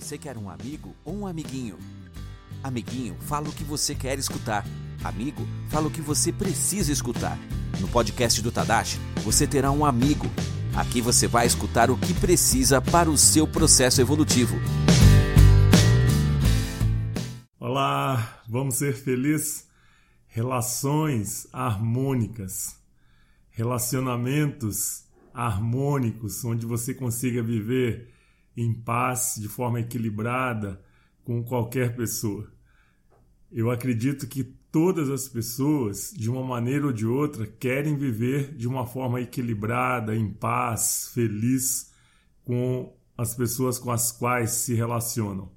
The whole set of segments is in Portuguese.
Você quer um amigo ou um amiguinho? Amiguinho, fala o que você quer escutar. Amigo, fala o que você precisa escutar. No podcast do Tadashi, você terá um amigo. Aqui você vai escutar o que precisa para o seu processo evolutivo. Olá, vamos ser felizes? Relações harmônicas, relacionamentos harmônicos, onde você consiga viver em paz, de forma equilibrada com qualquer pessoa. Eu acredito que todas as pessoas, de uma maneira ou de outra, querem viver de uma forma equilibrada, em paz, feliz com as pessoas com as quais se relacionam.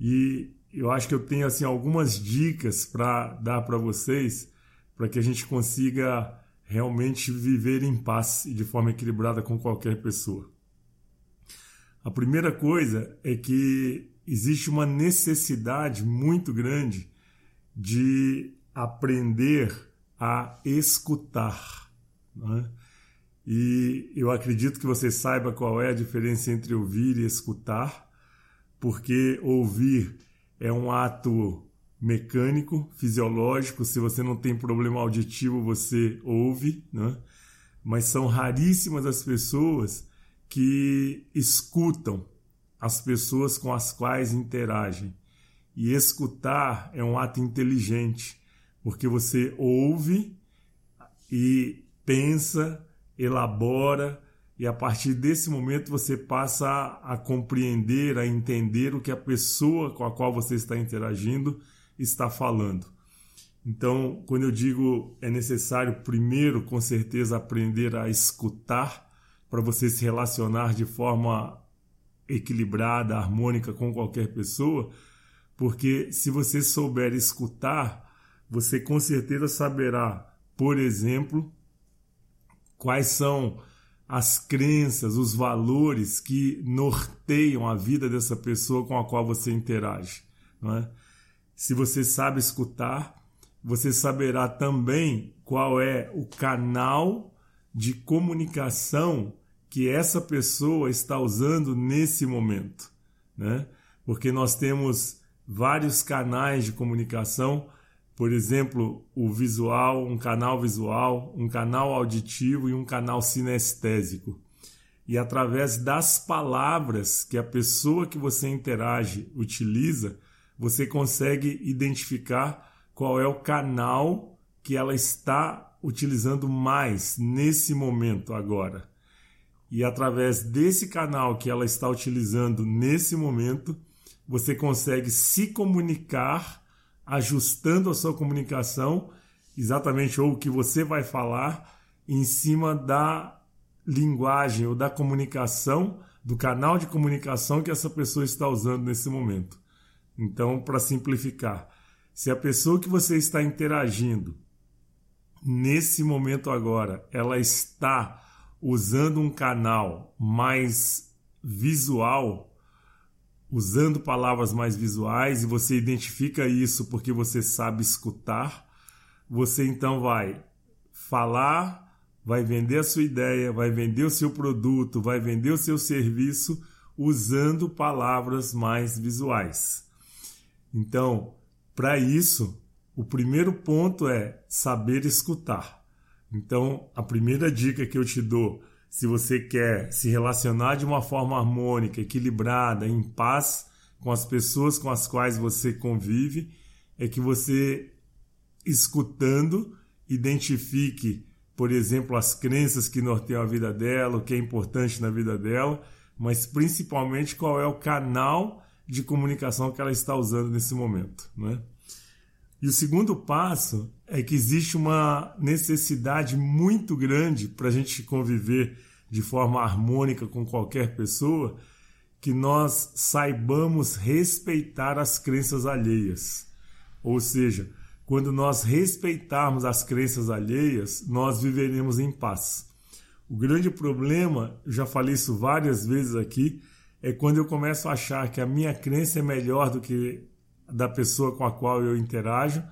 E eu acho que eu tenho assim algumas dicas para dar para vocês para que a gente consiga realmente viver em paz e de forma equilibrada com qualquer pessoa. A primeira coisa é que existe uma necessidade muito grande de aprender a escutar. Né? E eu acredito que você saiba qual é a diferença entre ouvir e escutar, porque ouvir é um ato mecânico, fisiológico. Se você não tem problema auditivo, você ouve, né? mas são raríssimas as pessoas que escutam as pessoas com as quais interagem. E escutar é um ato inteligente, porque você ouve e pensa, elabora, e a partir desse momento você passa a, a compreender, a entender o que a pessoa com a qual você está interagindo está falando. Então, quando eu digo é necessário primeiro, com certeza, aprender a escutar, para você se relacionar de forma equilibrada, harmônica com qualquer pessoa, porque se você souber escutar, você com certeza saberá, por exemplo, quais são as crenças, os valores que norteiam a vida dessa pessoa com a qual você interage. É? Se você sabe escutar, você saberá também qual é o canal de comunicação que essa pessoa está usando nesse momento, né? Porque nós temos vários canais de comunicação, por exemplo, o visual, um canal visual, um canal auditivo e um canal sinestésico. E através das palavras que a pessoa que você interage utiliza, você consegue identificar qual é o canal que ela está utilizando mais nesse momento agora e através desse canal que ela está utilizando nesse momento, você consegue se comunicar, ajustando a sua comunicação, exatamente ou o que você vai falar, em cima da linguagem ou da comunicação, do canal de comunicação que essa pessoa está usando nesse momento. Então, para simplificar, se a pessoa que você está interagindo nesse momento agora, ela está usando um canal mais visual, usando palavras mais visuais, e você identifica isso porque você sabe escutar, você então vai falar, vai vender a sua ideia, vai vender o seu produto, vai vender o seu serviço usando palavras mais visuais. Então, para isso, o primeiro ponto é saber escutar. Então, a primeira dica que eu te dou, se você quer se relacionar de uma forma harmônica, equilibrada, em paz com as pessoas com as quais você convive, é que você, escutando, identifique, por exemplo, as crenças que norteiam a vida dela, o que é importante na vida dela, mas principalmente qual é o canal de comunicação que ela está usando nesse momento. Né? E o segundo passo é que existe uma necessidade muito grande para a gente conviver de forma harmônica com qualquer pessoa, que nós saibamos respeitar as crenças alheias. Ou seja, quando nós respeitarmos as crenças alheias, nós viveremos em paz. O grande problema, já falei isso várias vezes aqui, é quando eu começo a achar que a minha crença é melhor do que da pessoa com a qual eu interajo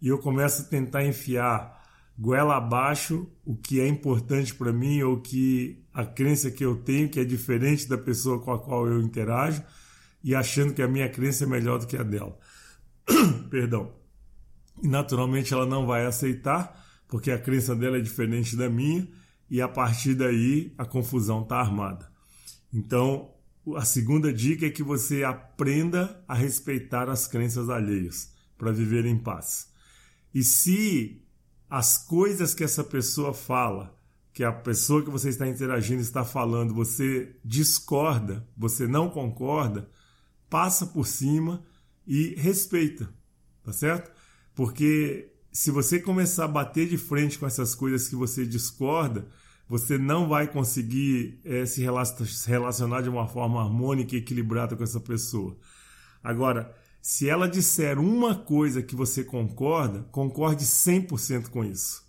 e eu começo a tentar enfiar goela abaixo o que é importante para mim ou que a crença que eu tenho que é diferente da pessoa com a qual eu interajo e achando que a minha crença é melhor do que a dela. Perdão. E naturalmente ela não vai aceitar, porque a crença dela é diferente da minha, e a partir daí a confusão está armada. Então, a segunda dica é que você aprenda a respeitar as crenças alheias para viver em paz. E se as coisas que essa pessoa fala, que a pessoa que você está interagindo está falando, você discorda, você não concorda, passa por cima e respeita, tá certo? Porque se você começar a bater de frente com essas coisas que você discorda, você não vai conseguir é, se relacionar de uma forma harmônica e equilibrada com essa pessoa. Agora, se ela disser uma coisa que você concorda, concorde 100% com isso.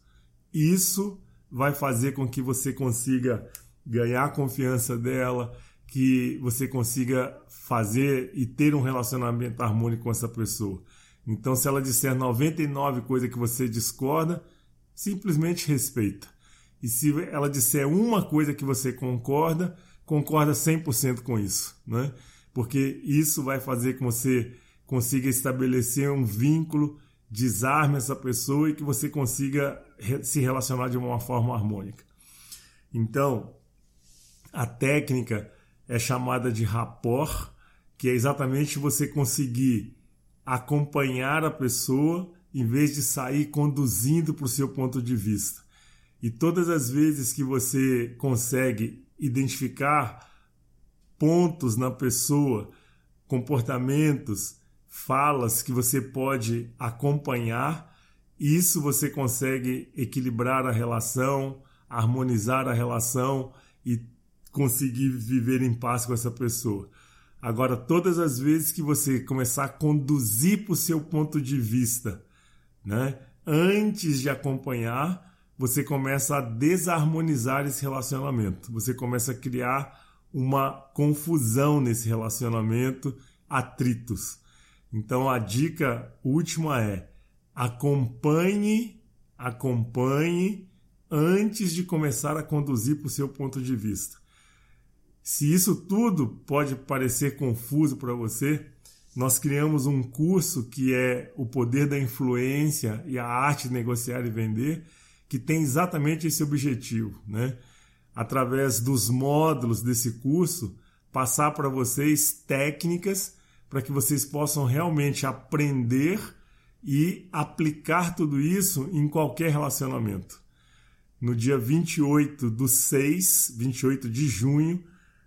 Isso vai fazer com que você consiga ganhar a confiança dela, que você consiga fazer e ter um relacionamento harmônico com essa pessoa. Então, se ela disser 99 coisas que você discorda, simplesmente respeita. E se ela disser uma coisa que você concorda, concorda 100% com isso, né? Porque isso vai fazer com que você consiga estabelecer um vínculo, desarme essa pessoa e que você consiga se relacionar de uma forma harmônica. Então, a técnica é chamada de rapport, que é exatamente você conseguir acompanhar a pessoa em vez de sair conduzindo para o seu ponto de vista. E todas as vezes que você consegue identificar pontos na pessoa, comportamentos, falas que você pode acompanhar, isso você consegue equilibrar a relação, harmonizar a relação e conseguir viver em paz com essa pessoa. Agora, todas as vezes que você começar a conduzir para o seu ponto de vista, né, antes de acompanhar, você começa a desarmonizar esse relacionamento. Você começa a criar uma confusão nesse relacionamento, atritos. Então, a dica última é: acompanhe, acompanhe antes de começar a conduzir para o seu ponto de vista. Se isso tudo pode parecer confuso para você, nós criamos um curso que é o poder da influência e a arte de negociar e vender, que tem exatamente esse objetivo, né? Através dos módulos desse curso, passar para vocês técnicas para que vocês possam realmente aprender e aplicar tudo isso em qualquer relacionamento. No dia 28 do 6, 28 de junho,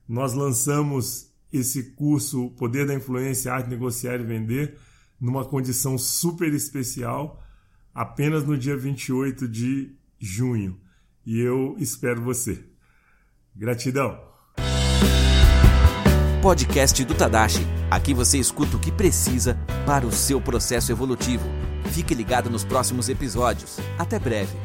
nós lançamos esse curso Poder da Influência, Arte, Negociar e Vender numa condição super especial, apenas no dia 28 de junho. E eu espero você. Gratidão. Podcast do Tadashi. Aqui você escuta o que precisa para o seu processo evolutivo. Fique ligado nos próximos episódios. Até breve.